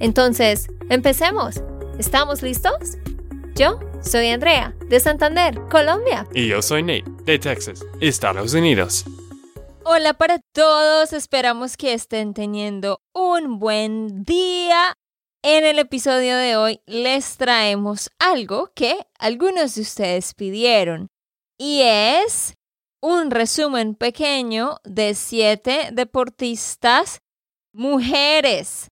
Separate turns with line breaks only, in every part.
Entonces, empecemos. ¿Estamos listos? Yo soy Andrea, de Santander, Colombia.
Y yo soy Nate, de Texas, Estados Unidos.
Hola para todos, esperamos que estén teniendo un buen día. En el episodio de hoy les traemos algo que algunos de ustedes pidieron y es un resumen pequeño de siete deportistas mujeres.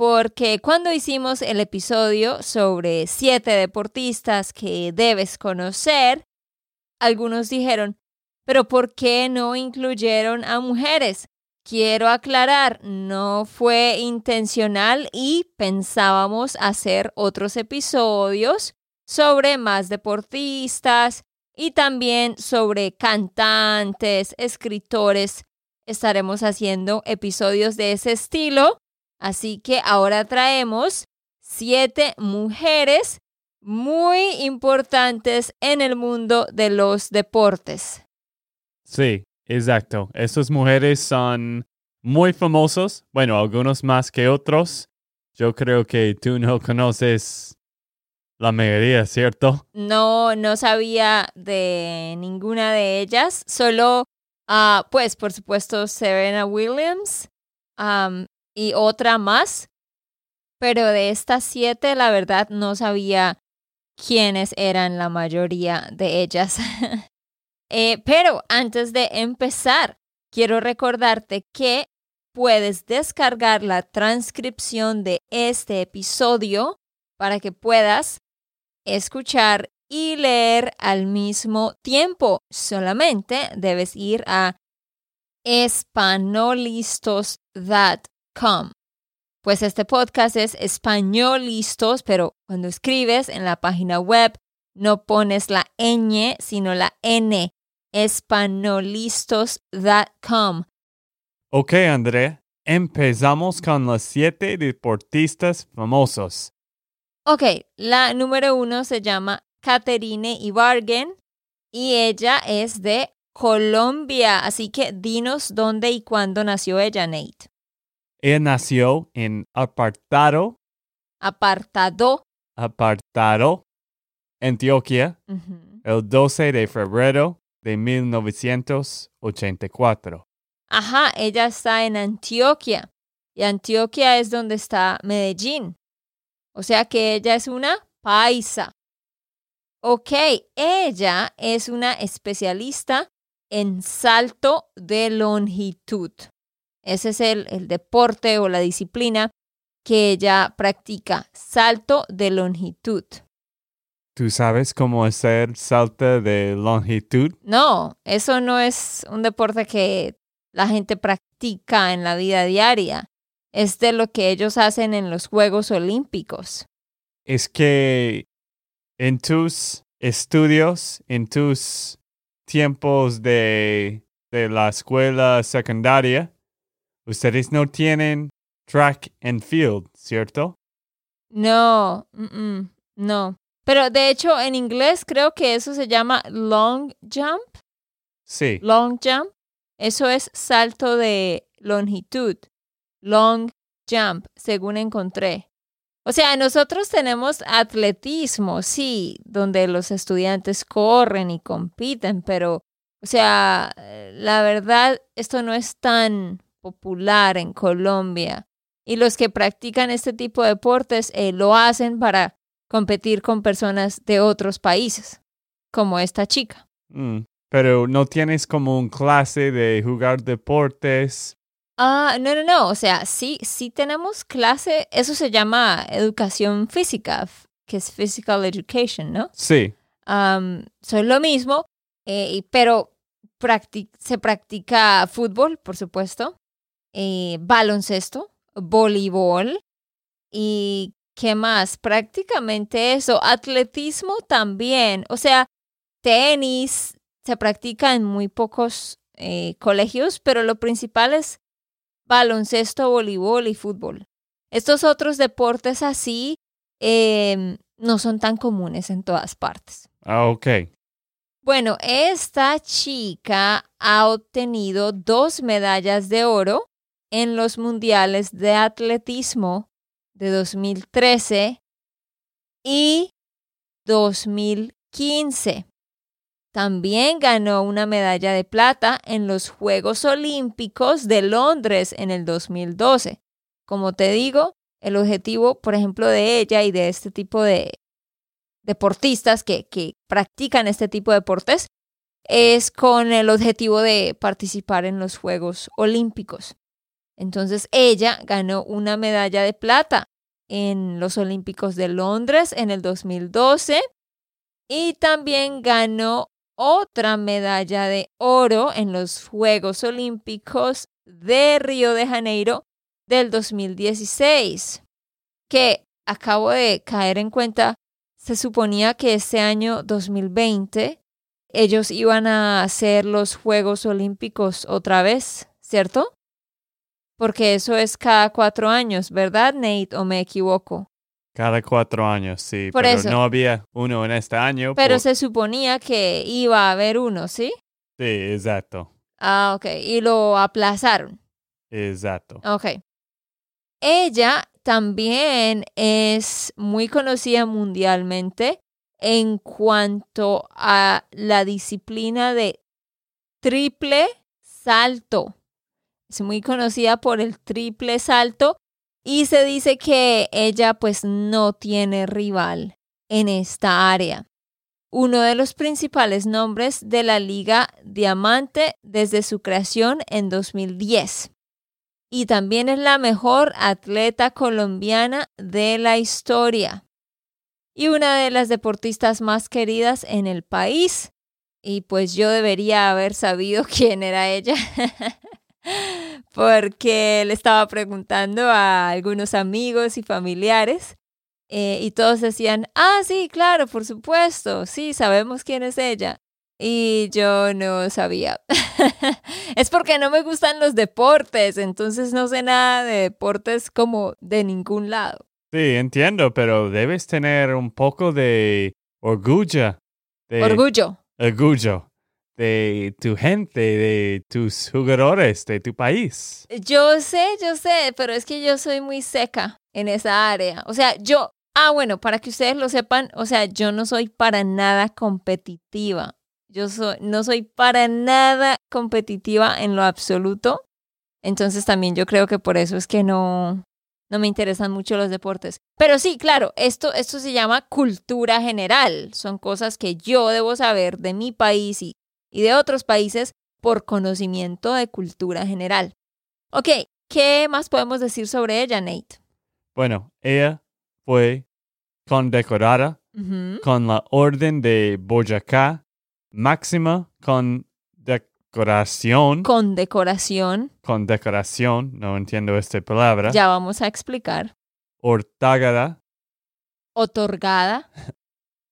Porque cuando hicimos el episodio sobre siete deportistas que debes conocer, algunos dijeron, pero ¿por qué no incluyeron a mujeres? Quiero aclarar, no fue intencional y pensábamos hacer otros episodios sobre más deportistas y también sobre cantantes, escritores. Estaremos haciendo episodios de ese estilo. Así que ahora traemos siete mujeres muy importantes en el mundo de los deportes.
Sí, exacto. Estas mujeres son muy famosos. Bueno, algunos más que otros. Yo creo que tú no conoces la mayoría, ¿cierto?
No, no sabía de ninguna de ellas. Solo, uh, pues, por supuesto, Serena Williams y otra más. Pero de estas siete, la verdad, no sabía quiénes eran la mayoría de ellas. eh, pero antes de empezar, quiero recordarte que puedes descargar la transcripción de este episodio para que puedas escuchar y leer al mismo tiempo. Solamente debes ir a espanolistos.com. Pues este podcast es españolistos, pero cuando escribes en la página web no pones la ñ, sino la n. espanolistos.com.
Ok, André, empezamos con los siete deportistas famosos.
Ok, la número uno se llama Caterine Ibargen y ella es de Colombia. Así que dinos dónde y cuándo nació ella, Nate.
Ella nació en Apartado.
Apartado.
Apartado, Antioquia, el 12 de febrero de 1984.
Ajá, ella está en Antioquia. Y Antioquia es donde está Medellín. O sea que ella es una paisa. Ok, ella es una especialista en salto de longitud. Ese es el, el, deporte o la disciplina que ella practica, salto de longitud.
¿Tú sabes cómo hacer salto de longitud?
No, eso no es un deporte que la gente practica en la vida diaria es de lo que ellos hacen en los Juegos Olímpicos.
Es que en tus estudios, en tus tiempos de, de la escuela secundaria, ustedes no tienen track and field, ¿cierto?
No, no. Pero de hecho en inglés creo que eso se llama long jump.
Sí.
Long jump. Eso es salto de longitud long jump, según encontré. O sea, nosotros tenemos atletismo, sí, donde los estudiantes corren y compiten, pero, o sea, la verdad, esto no es tan popular en Colombia. Y los que practican este tipo de deportes eh, lo hacen para competir con personas de otros países, como esta chica.
Mm, pero no tienes como un clase de jugar deportes
Ah, no, no, no. O sea, sí, sí tenemos clase. Eso se llama educación física, que es physical education, ¿no?
Sí.
Um, son lo mismo, eh, pero se practica fútbol, por supuesto, eh, baloncesto, voleibol, ¿Y qué más? Prácticamente eso. Atletismo también. O sea, tenis se practica en muy pocos eh, colegios, pero lo principal es baloncesto, voleibol y fútbol. Estos otros deportes así em, no son tan comunes en todas partes.
Ah, ok.
Bueno, esta chica ha obtenido dos medallas de oro en los mundiales de atletismo de 2013 y 2015. También ganó una medalla de plata en los Juegos Olímpicos de Londres en el 2012. Como te digo, el objetivo, por ejemplo, de ella y de este tipo de deportistas que, practican este tipo de deportes es con el objetivo de participar en los Juegos Olímpicos. Entonces ella ganó una medalla de plata en los Olímpicos de Londres en el 2012 y también ganó otra medalla de oro en los Juegos Olímpicos de Río de Janeiro del 2016, que acabo de caer en cuenta, se suponía que este año 2020 ellos iban a hacer los Juegos Olímpicos otra vez, ¿cierto? Porque eso es cada cuatro años, ¿verdad, Nate? ¿O me equivoco?
Cada cuatro años, sí.
Por
pero
eso.
no había uno en este año.
Pero
por-
se suponía que iba a haber uno, ¿sí?
Sí, exacto.
Ah, ok. Y lo aplazaron.
Exacto.
Ok. Ella también es muy conocida mundialmente en cuanto a la disciplina de triple salto. Es muy conocida por el triple salto y se dice que ella pues no tiene rival en esta área. Uno de los principales nombres de la Liga Diamante desde su creación en 2010 y también es la mejor atleta colombiana de la historia y una de las deportistas más queridas en el país. Y pues yo debería haber sabido quién era ella, porque le estaba preguntando a algunos amigos y familiares eh, y todos decían, ah, sí, claro, por supuesto, sí, sabemos quién es ella. Y yo no sabía. es porque no me gustan los deportes, entonces no sé nada de deportes como de ningún lado.
Sí, entiendo, pero debes tener un poco de orgullo. De
Orgullo.
orgullo de tu gente, de tus jugadores, de tu país.
Yo sé, yo sé, pero es que yo soy muy seca en esa área. O sea, yo, ah, bueno, para que ustedes lo sepan, o sea, yo no soy para nada competitiva. Yo soy, no soy para nada competitiva en lo absoluto. Entonces también yo creo que por eso es que no, no me interesan mucho los deportes. Pero sí, claro, esto, esto se llama cultura general. Son cosas que yo debo saber de mi país y, y de otros países por conocimiento de cultura general. Ok, ¿qué más podemos decir sobre ella, Nate?
Bueno, ella fue condecorada con la Orden de Boyacá, máxima condecoración,
Con decoración,
condecoración, no entiendo esta palabra,
ya vamos a explicar.
ortágada,
Otorgada,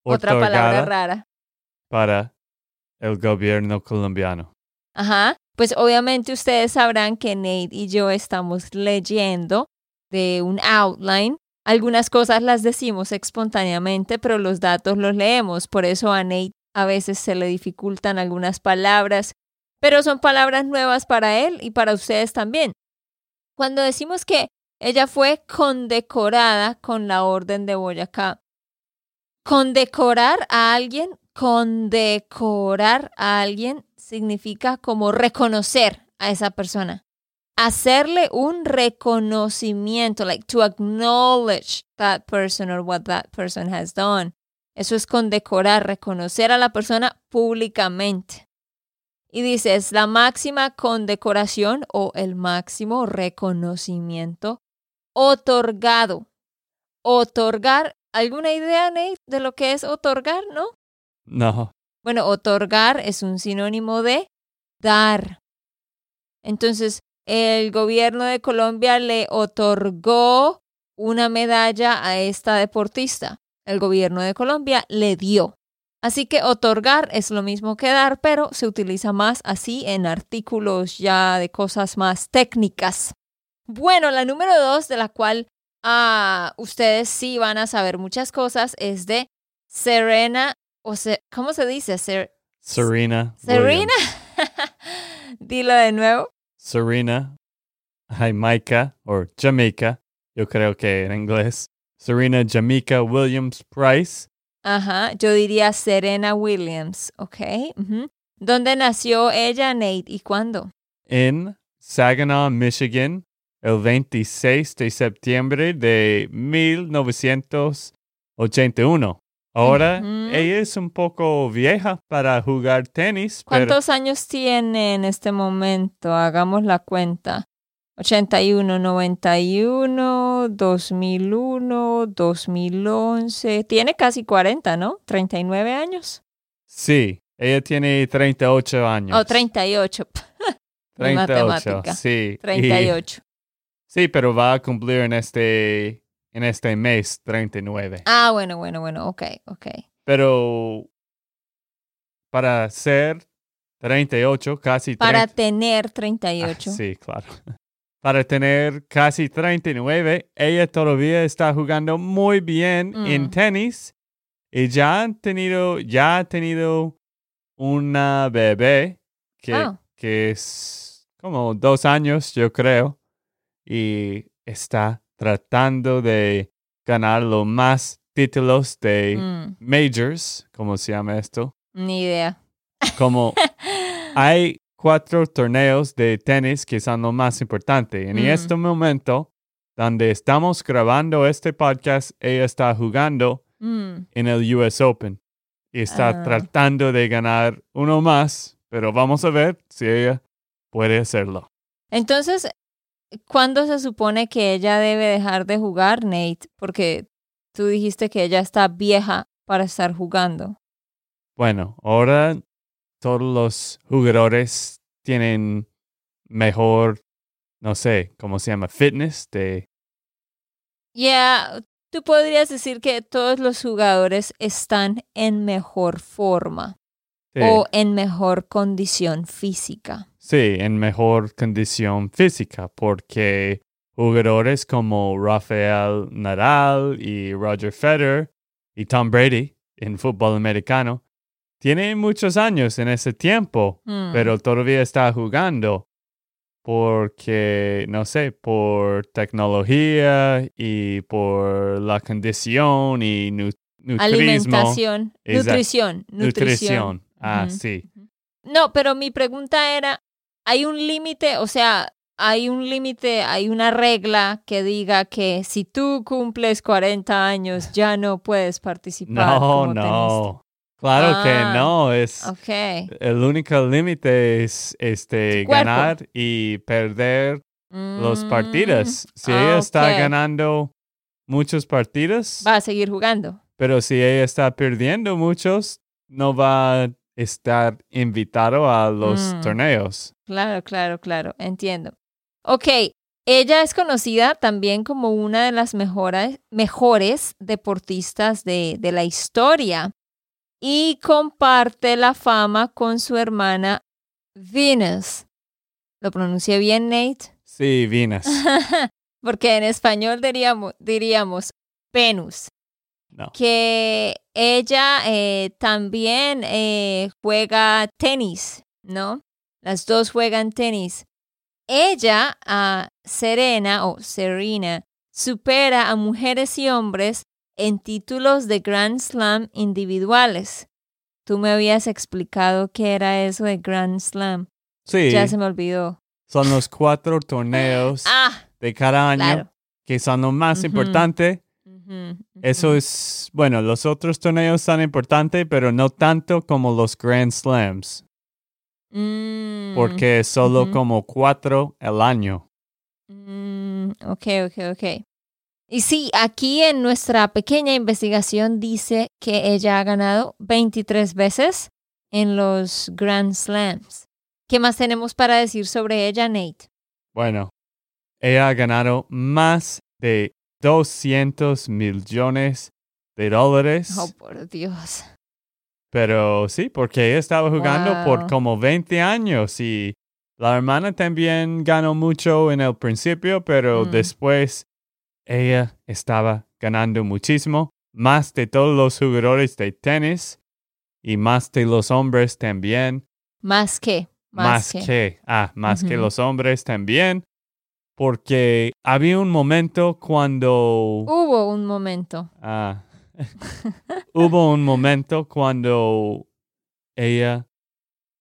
otra palabra rara.
para el gobierno colombiano.
Ajá. Pues obviamente ustedes sabrán que Nate y yo estamos leyendo de un outline. Algunas cosas las decimos espontáneamente, pero los datos los leemos. Por eso a Nate a veces se le dificultan algunas palabras, pero son palabras nuevas para él y para ustedes también. Cuando decimos que ella fue condecorada con la Orden de Boyacá, condecorar a alguien, condecorar a alguien significa como reconocer a esa persona. Hacerle un reconocimiento, like to acknowledge that person or what that person has done. Eso es condecorar, reconocer a la persona públicamente. Y dice, es la máxima condecoración o el máximo reconocimiento otorgado. Otorgar, ¿alguna idea, Nate, de lo que es otorgar, no?
No,
Bueno, otorgar es un sinónimo de dar. Entonces, el gobierno de Colombia le otorgó una medalla a esta deportista. El gobierno de Colombia le dio. Así que otorgar es lo mismo que dar, pero se utiliza más así en artículos ya de cosas más técnicas. Bueno, la número dos, de la cual ah, ustedes sí van a saber muchas cosas, es de Serena, o se, ¿cómo se dice? Ser,
Serena.
Serena. Dilo de nuevo.
Serena Jamaica o Jamaica, yo creo que en inglés. Serena Jamaica Williams Price.
Ajá, yo diría Serena Williams, ¿ok? ¿Dónde nació ella, Nate, y cuándo?
En Saginaw, Michigan, el 26 de septiembre de 1981. Ahora, ella es un poco vieja para jugar tenis.
¿Cuántos años tiene en este momento? Hagamos la cuenta. 81, 91, 2001, 2011. Tiene casi 40, ¿no? 39 años.
Sí, ella tiene 38 años.
Oh, 38.
38, sí.
38.
sí, pero va a cumplir en este, en este mes 39.
Ah, bueno, bueno, bueno, ok, ok.
Pero para ser 38, casi
Para tener 38.
Ah, sí, claro. Para tener casi 39, ella todavía está jugando muy bien en
Mm.
tenis y ya han tenido, ya ha tenido una bebé que,
Oh.
que es como dos años, yo creo, y está tratando de ganar los más títulos de
Mm,
majors, como se llama esto.
ni idea.
Como hay cuatro torneos de tenis que son lo más importante. En
Mm.
este momento, donde estamos grabando este podcast, ella está jugando
Mm,
en el US Open y está
Ah.
tratando de ganar uno más, pero vamos a ver si ella puede hacerlo.
Entonces, ¿cuándo se supone que ella debe dejar de jugar, Nate? Porque tú dijiste que ella está vieja para estar jugando.
Bueno, ahora todos los jugadores tienen mejor, no sé, ¿cómo se llama? Fitness de
Ya, tú podrías decir que todos los jugadores están en mejor forma
sí.
o en mejor condición física.
Sí, en mejor condición física, porque jugadores como Rafael Nadal y Roger Federer y Tom Brady en fútbol americano tienen muchos años en ese tiempo,
Mm,
pero todavía está jugando porque, no sé, por tecnología y por la condición y nu nutrismo.
alimentación, nutrición, nutrición.
Nutrición. Ah, sí.
No, pero mi pregunta era, ¿hay un límite? O sea, hay un límite, hay una regla que diga que si tú cumples 40 años ya no puedes participar.
No,
como
no. Claro
Ah,
que no. Es,
tenista. Ok.
El único límite es este, ganar y perder los
Mm,
partidos. Si
ah,
ella está ganando muchos partidos,
Va a seguir jugando.
pero si ella está perdiendo muchos, no va a estar invitado a los
Mm.
torneos.
Claro, claro, claro. Entiendo. Ok. Ella es conocida también como una de las mejores, mejores deportistas de, de la historia y comparte la fama con su hermana Venus. ¿Lo pronuncié bien, Nate?
Sí, Venus.
Porque en español diríamos, diríamos Venus.
No.
Que ella eh, también eh, juega tenis, ¿no? Las dos juegan tenis. Ella, a Serena o Serena, supera a mujeres y hombres en títulos de Grand Slam individuales. Tú me habías explicado qué era eso de Grand Slam.
Sí,
Ya se me olvidó.
son los cuatro torneos
Ah,
de cada año
claro.
que son lo más Eso es, bueno, los otros torneos son importantes, pero no tanto como los Grand Slams,
Mm,
porque es solo como cuatro al año.
mm, ok, ok, ok. Y sí, aquí en nuestra pequeña investigación dice que ella ha ganado 23 veces en los Grand Slams. ¿Qué más tenemos para decir sobre ella, Nate?
Bueno, ella ha ganado más de 200 millones de dólares.
Oh, por Dios.
Pero sí, porque ella estaba jugando por como 20 años y la hermana también ganó mucho en el principio, pero
Mm.
después ella estaba ganando muchísimo, más de todos los jugadores de tenis y más de los hombres también,
Más que.
más,
Más,
que. ah, más que los hombres también, porque había un momento cuando
Hubo un momento.
Ah. Hubo un momento cuando ella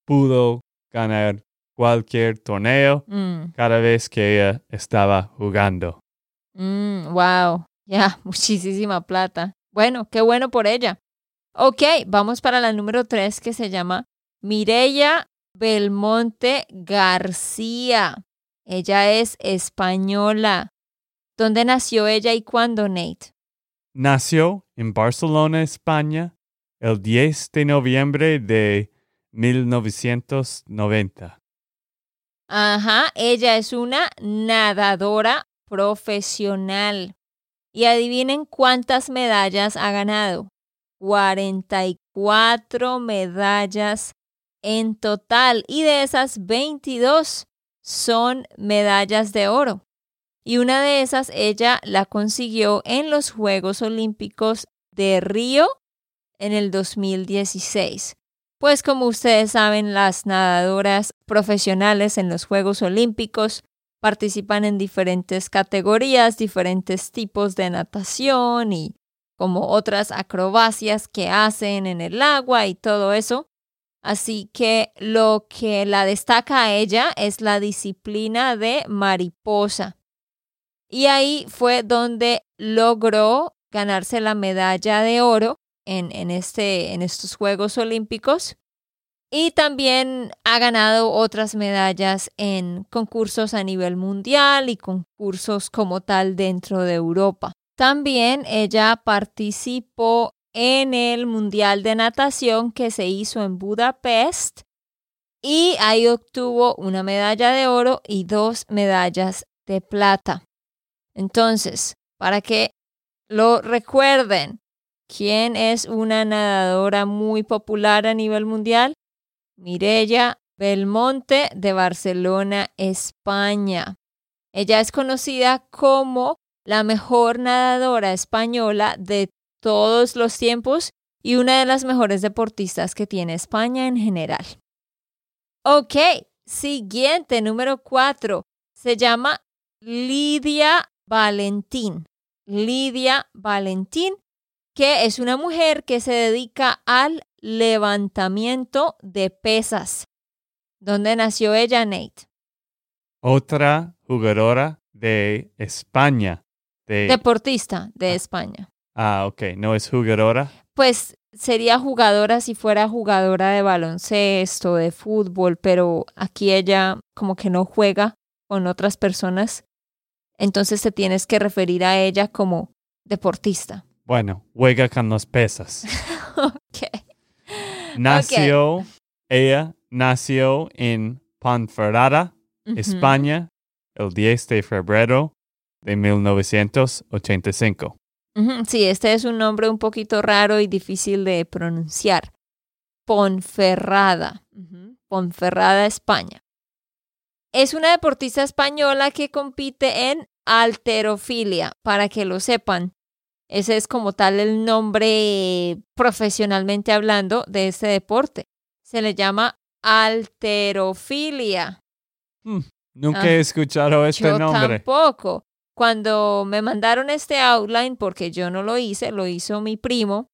pudo ganar cualquier torneo
Mm,
cada vez que ella estaba jugando.
mm, wow. Ya, muchísima plata. Bueno, qué bueno por ella. Ok, vamos para la número tres que se llama Mireya Belmonte García. Ella es española. ¿Dónde nació ella y cuándo, Nate?
Nació en Barcelona, España, el 10 de noviembre de 1990.
Ajá, ella es una nadadora profesional. Y adivinen cuántas medallas ha ganado. 44 medallas en total. Y de esas 22 son medallas de oro. Y una de esas ella la consiguió en los Juegos Olímpicos de Río en el 2016. Pues como ustedes saben, las nadadoras profesionales en los Juegos Olímpicos participan en diferentes categorías, diferentes tipos de natación y como otras acrobacias que hacen en el agua y todo eso. Así que lo que la destaca a ella es la disciplina de mariposa. Y ahí fue donde logró ganarse la medalla de oro en, en, este, en estos Juegos Olímpicos. Y también ha ganado otras medallas en concursos a nivel mundial y concursos como tal dentro de Europa. También ella participó en el Mundial de Natación que se hizo en Budapest y ahí obtuvo una medalla de oro y dos medallas de plata. Entonces, para que lo recuerden, ¿quién es una nadadora muy popular a nivel mundial? Mireya Belmonte de Barcelona, España. Ella es conocida como la mejor nadadora española de todos los tiempos y una de las mejores deportistas que tiene España en general. Ok, siguiente, número cuatro. Se llama Lidia Valentín. Lidia Valentín, que es una mujer que se dedica al levantamiento de pesas. ¿Dónde nació ella, Nate?
Otra jugadora de España. De,
Deportista de
Ah.
España.
Ah, ok, no es jugadora.
Pues sería jugadora si fuera jugadora de baloncesto, de fútbol, pero aquí ella como que no juega con otras personas. Entonces te tienes que referir a ella como deportista.
Bueno, juega con los pesas.
ok.
Nació, ella nació en Ponferrada. España, el 10 de febrero de 1985.
Sí, este es un nombre un poquito raro y difícil de pronunciar. Ponferrada. Ponferrada, España. Es una deportista española que compite en alterofilia, para que lo sepan. Ese es como tal el nombre profesionalmente hablando de este deporte. Se le llama alterofilia.
Nunca
Ah,
he escuchado este
yo
nombre.
tampoco. Cuando me mandaron este outline, porque yo no lo hice, lo hizo mi primo,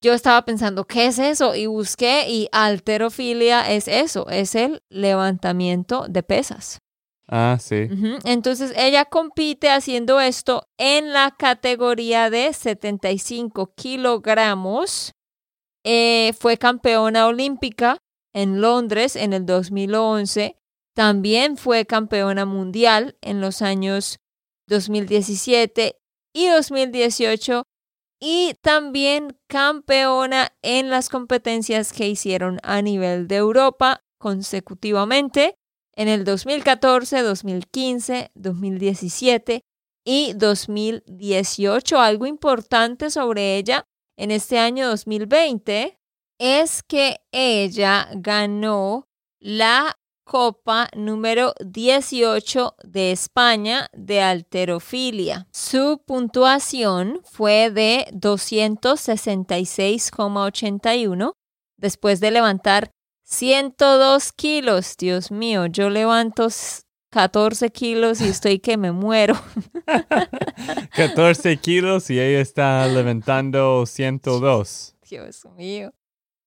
yo estaba pensando, ¿qué es eso? Y busqué y alterofilia es eso, es el levantamiento de pesas.
Ah, sí.
Entonces ella compite haciendo esto en la categoría de 75 kilogramos. Eh, fue campeona olímpica en Londres en el 2011. También fue campeona mundial en los años 2017 y 2018 y también campeona en las competencias que hicieron a nivel de Europa consecutivamente en el 2014, 2015, 2017 y 2018. Algo importante sobre ella en este año 2020 es que ella ganó la Copa número 18 de España de alterofilia. Su puntuación fue de 266,81 después de levantar 102 kilos. Dios mío, yo levanto 14 kilos y estoy que me muero.
14 kilos y ella está levantando 102.
Dios mío.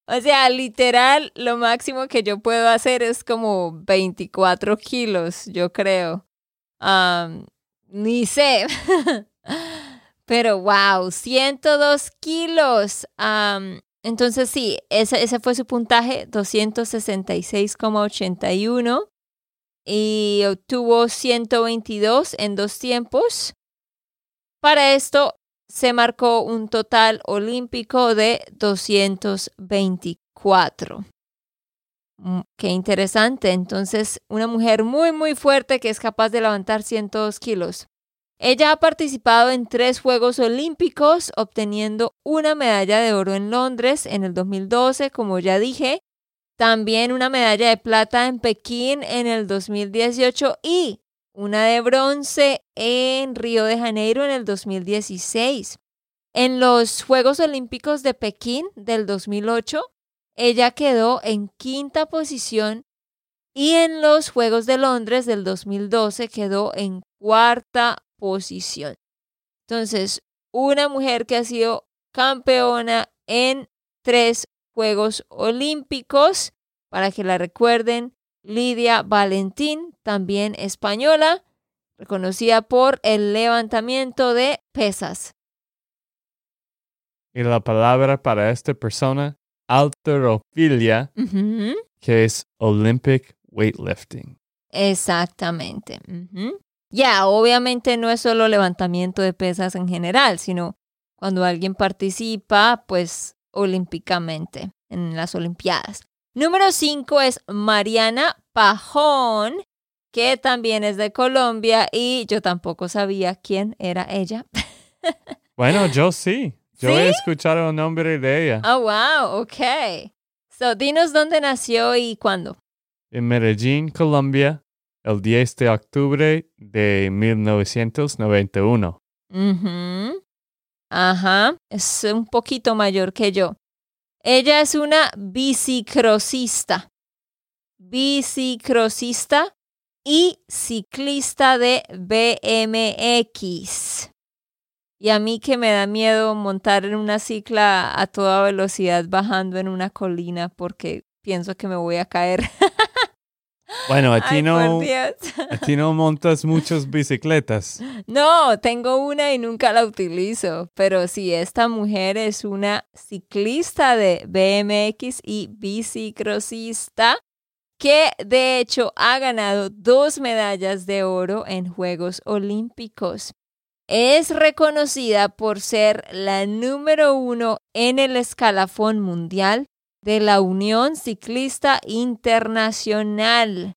O sea, literal, lo máximo que yo puedo hacer es como 24 kilos, yo creo. ni sé. Pero wow, 102 kilos. entonces sí, ese, ese fue su puntaje, 266,81. Y obtuvo 122 en dos tiempos. Para esto, se marcó un total olímpico de 224. Mm, qué interesante. Entonces, una mujer muy, muy fuerte que es capaz de levantar 102 kilos. Ella ha participado en tres Juegos Olímpicos, obteniendo una medalla de oro en Londres en el 2012, como ya dije, también una medalla de plata en Pekín en el 2018 y una de bronce en Río de Janeiro en el 2016. En los Juegos Olímpicos de Pekín del 2008, ella quedó en quinta posición y en los Juegos de Londres del 2012 quedó en cuarta posición. Entonces, una mujer que ha sido campeona en tres Juegos Olímpicos, para que la recuerden, Lidia Valentín, también española, reconocida por el levantamiento de pesas.
Y la palabra para esta persona, alterofilia, que es Olympic weightlifting.
Exactamente. Ya, obviamente no es solo levantamiento de pesas en general, sino cuando alguien participa, pues olímpicamente en las Olimpiadas. Número 5 es Mariana Pajón, que también es de Colombia y yo tampoco sabía quién era ella.
Bueno, yo sí. Yo he escuchado el nombre de ella.
Oh, wow, ok. So, dinos dónde nació y cuándo.
En Medellín, Colombia, el 10 de octubre de 1991.
Ajá, es un poquito mayor que yo. Ella es una bicicrosista. Bicicrosista y ciclista de BMX. Y a mí que me da miedo montar en una cicla a toda velocidad bajando en una colina porque pienso que me voy a caer.
Bueno, a ti, no, a ti no montas muchas bicicletas.
No, tengo una y nunca la utilizo. Pero sí, esta mujer es una ciclista de BMX y bicicrosista que de hecho ha ganado dos medallas de oro en Juegos Olímpicos. Es reconocida por ser la número uno en el escalafón mundial de la Unión Ciclista Internacional.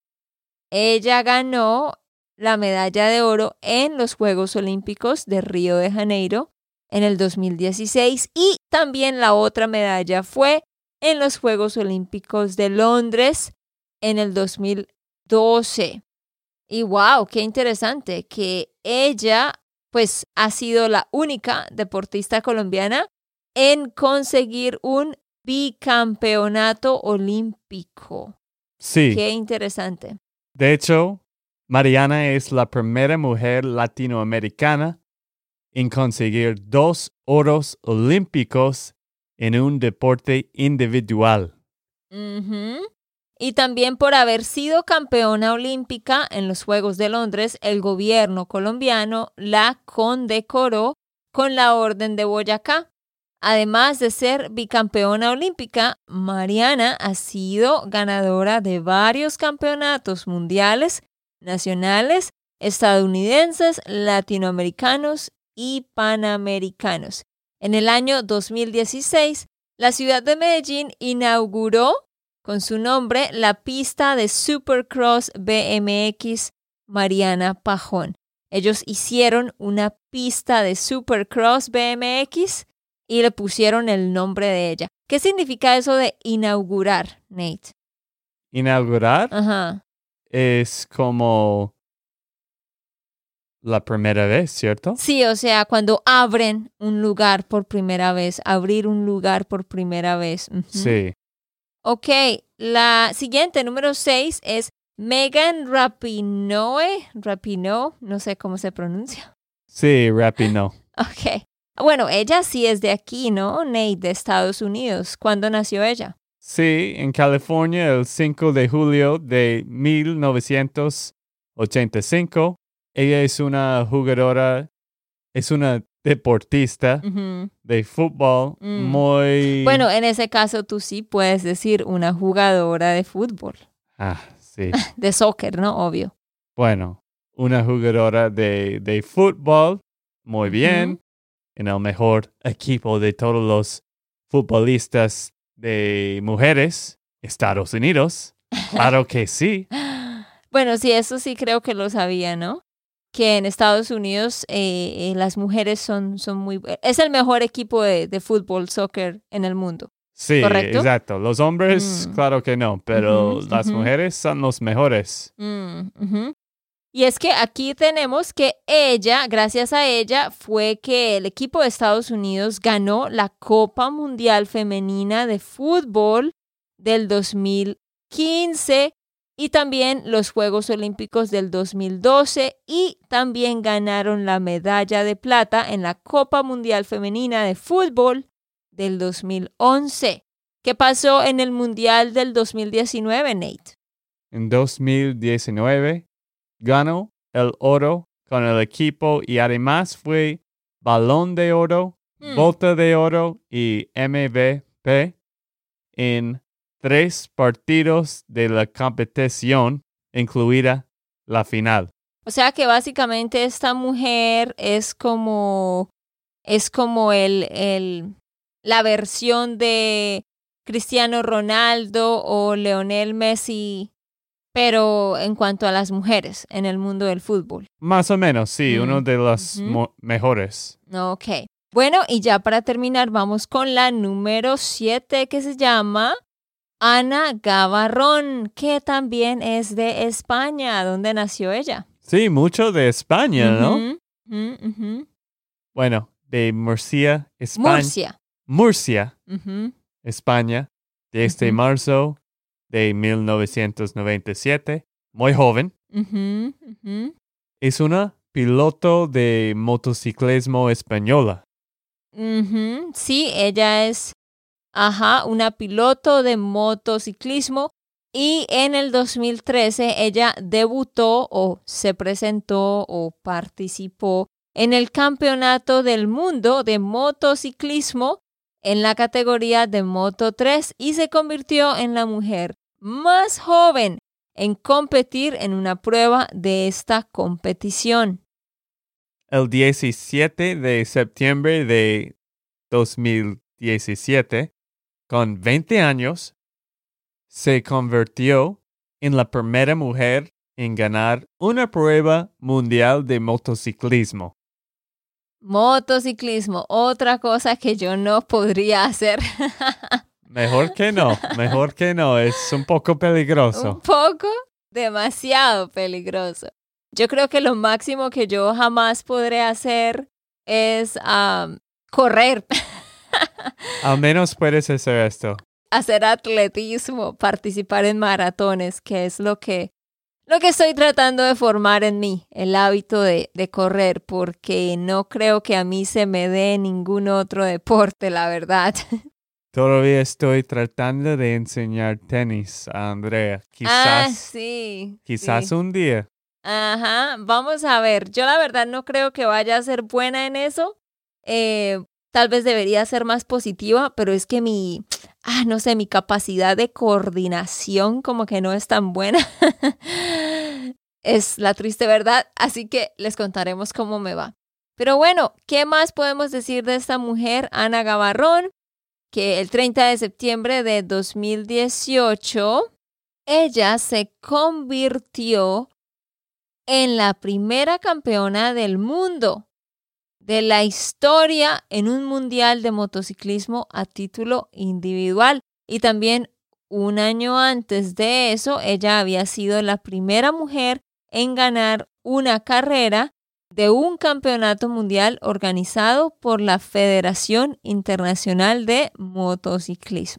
Ella ganó la medalla de oro en los Juegos Olímpicos de Río de Janeiro en el 2016 y también la otra medalla fue en los Juegos Olímpicos de Londres en el 2012. Y wow, qué interesante que ella pues ha sido la única deportista colombiana en conseguir un bicampeonato olímpico.
Sí.
Qué interesante.
De hecho, Mariana es la primera mujer latinoamericana en conseguir dos oros olímpicos en un deporte individual.
Y también por haber sido campeona olímpica en los Juegos de Londres, el gobierno colombiano la condecoró con la Orden de Boyacá. Además de ser bicampeona olímpica, Mariana ha sido ganadora de varios campeonatos mundiales, nacionales, estadounidenses, latinoamericanos y panamericanos. En el año 2016, la ciudad de Medellín inauguró con su nombre la pista de Supercross BMX Mariana Pajón. ellos hicieron una pista de Supercross BMX y le pusieron el nombre de ella. ¿Qué significa eso de inaugurar, Nate?
Inaugurar
Ajá.
es como la primera vez, ¿cierto?
Sí, o sea, cuando abren un lugar por primera vez, abrir un lugar por primera vez.
Sí.
Ok, la siguiente, número 6, es Megan Rapinoe. Rapinoe, no sé cómo se pronuncia.
Sí, Rapino.
Ok. Bueno, ella sí es de aquí, ¿no? Nate, de Estados Unidos. ¿Cuándo nació ella?
Sí, en California el 5 de julio de 1985. Ella es una jugadora, es una deportista de fútbol
Mm.
muy...
Bueno, en ese caso tú sí puedes decir una jugadora de fútbol,
Ah, sí.
de soccer, ¿no? Obvio.
Bueno, una jugadora de, de fútbol muy bien, en el mejor equipo de todos los futbolistas de mujeres, Estados Unidos. Claro que sí.
Bueno, sí, eso sí creo que lo sabía, ¿no? Que en Estados Unidos eh, eh, las mujeres son, son muy... Es el mejor equipo de, de fútbol, soccer en el mundo.
Sí,
¿Correcto?
exacto. Los hombres,
Mm.
claro que no, pero las mujeres son los mejores.
Mm. Y es que aquí tenemos que ella, gracias a ella, fue que el equipo de Estados Unidos ganó la Copa Mundial Femenina de Fútbol del 2015 y también los Juegos Olímpicos del 2012 y también ganaron la medalla de plata en la Copa Mundial Femenina de Fútbol del 2011. ¿Qué pasó en el Mundial del 2019, Nate?
En 2019 ganó el oro con el equipo y además fue balón de oro,
Hmm.
bota de oro y MVP en tres partidos de la competición, incluida la final.
O sea que básicamente esta mujer es como es como el, el la versión de Cristiano Ronaldo o Leonel Messi, pero en cuanto a las mujeres en el mundo del fútbol.
Más o menos, sí,
Mm,
uno de los mo- mejores.
Ok. Bueno, y ya para terminar, vamos con la número 7 que se llama Ana Gavarrón, que también es de España, donde nació ella.
Sí, mucho de España, ¿no? Bueno, de Murcia, España.
Murcia.
Murcia. España, desde
Ujú.
marzo de 1997. Muy joven.
Ujú, ujú.
Es una piloto de motociclismo española.
Sí, ella es, ajá, una piloto de motociclismo y en el 2013 ella debutó o se presentó o participó en el Campeonato del Mundo de Motociclismo en la categoría de Moto 3 y se convirtió en la mujer más joven en competir en una prueba de esta competición.
El 17 de septiembre de 2017, con 20 años, se convirtió en la primera mujer en ganar una prueba mundial de motociclismo.
Motociclismo, otra cosa que yo no podría hacer.
Mejor que no, mejor que no, es un poco
Un
peligroso.
poco, demasiado peligroso. Yo creo que lo máximo que yo jamás podré hacer es am, correr,
Al menos puedes hacer esto.
hacer atletismo, participar en maratones, que es lo que, lo que estoy tratando de formar en mí, el hábito de, de correr, porque no creo que a mí se me dé ningún otro deporte, la verdad.
Todavía estoy tratando de enseñar tenis a Andrea.
ah,
Quizás,
sí.
quizás
sí.
un día.
Ajá, vamos a ver. Yo la verdad no creo que vaya a ser buena en eso. Eh, tal vez debería ser más positiva, pero es que mi, ah, no sé, mi capacidad de coordinación como que no es tan buena. es la triste verdad, así que les contaremos cómo me va. Pero bueno, ¿qué más podemos decir de esta mujer, Ana Gavarrón? Que el 30 de septiembre de 2018, ella se convirtió en la primera campeona del mundo de la historia en un mundial de motociclismo a título individual. Y también un año antes de eso, ella había sido la primera mujer en ganar una carrera de un campeonato mundial organizado por la Federación Internacional de Motociclismo.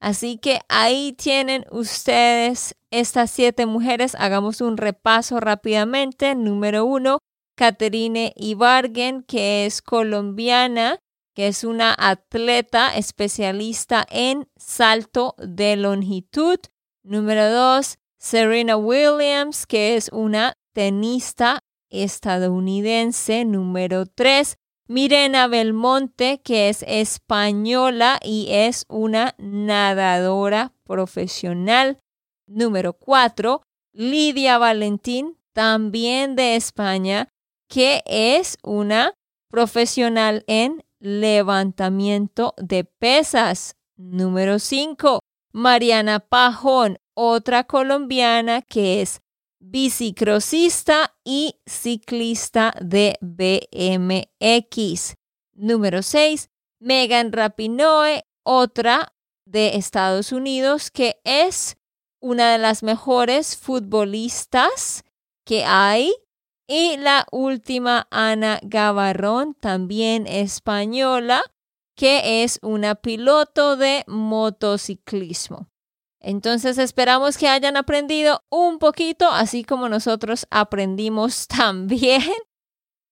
Así que ahí tienen ustedes estas siete mujeres. Hagamos un repaso rápidamente. Número uno, Caterine Ibargen, que es colombiana, que es una atleta especialista en salto de longitud. Número dos, Serena Williams, que es una tenista estadounidense. Número tres, Mirena Belmonte, que es española y es una nadadora profesional. Número cuatro, Lidia Valentín, también de España, que es una profesional en levantamiento de pesas. Número 5. Mariana Pajón, otra colombiana que es bicicrosista y ciclista de BMX. Número 6. Megan Rapinoe, otra de Estados Unidos que es una de las mejores futbolistas que hay y la última, Ana Gavarrón, también española, que es una piloto de motociclismo. Entonces esperamos que hayan aprendido un poquito, así como nosotros aprendimos también.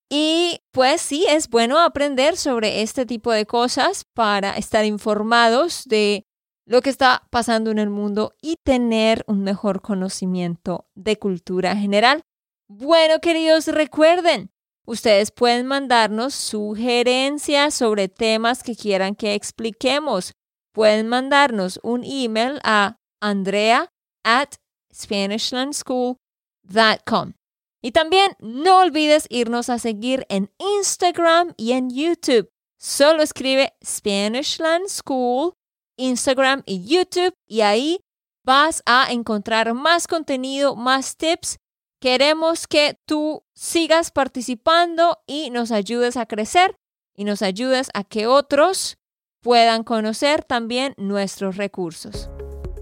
Y pues sí, es bueno aprender sobre este tipo de cosas para estar informados de lo que está pasando en el mundo y tener un mejor conocimiento de cultura general. Bueno, queridos, recuerden, ustedes pueden mandarnos sugerencias sobre temas que quieran que expliquemos. Pueden mandarnos un email a andrea at SpanishLandSchool.com. Y también no olvides irnos a seguir en Instagram y en YouTube. Solo escribe Spanishland School, Instagram y YouTube y ahí vas a encontrar más contenido, más tips Queremos que tú sigas participando y nos ayudes a crecer y nos ayudes a que otros puedan conocer también nuestros recursos.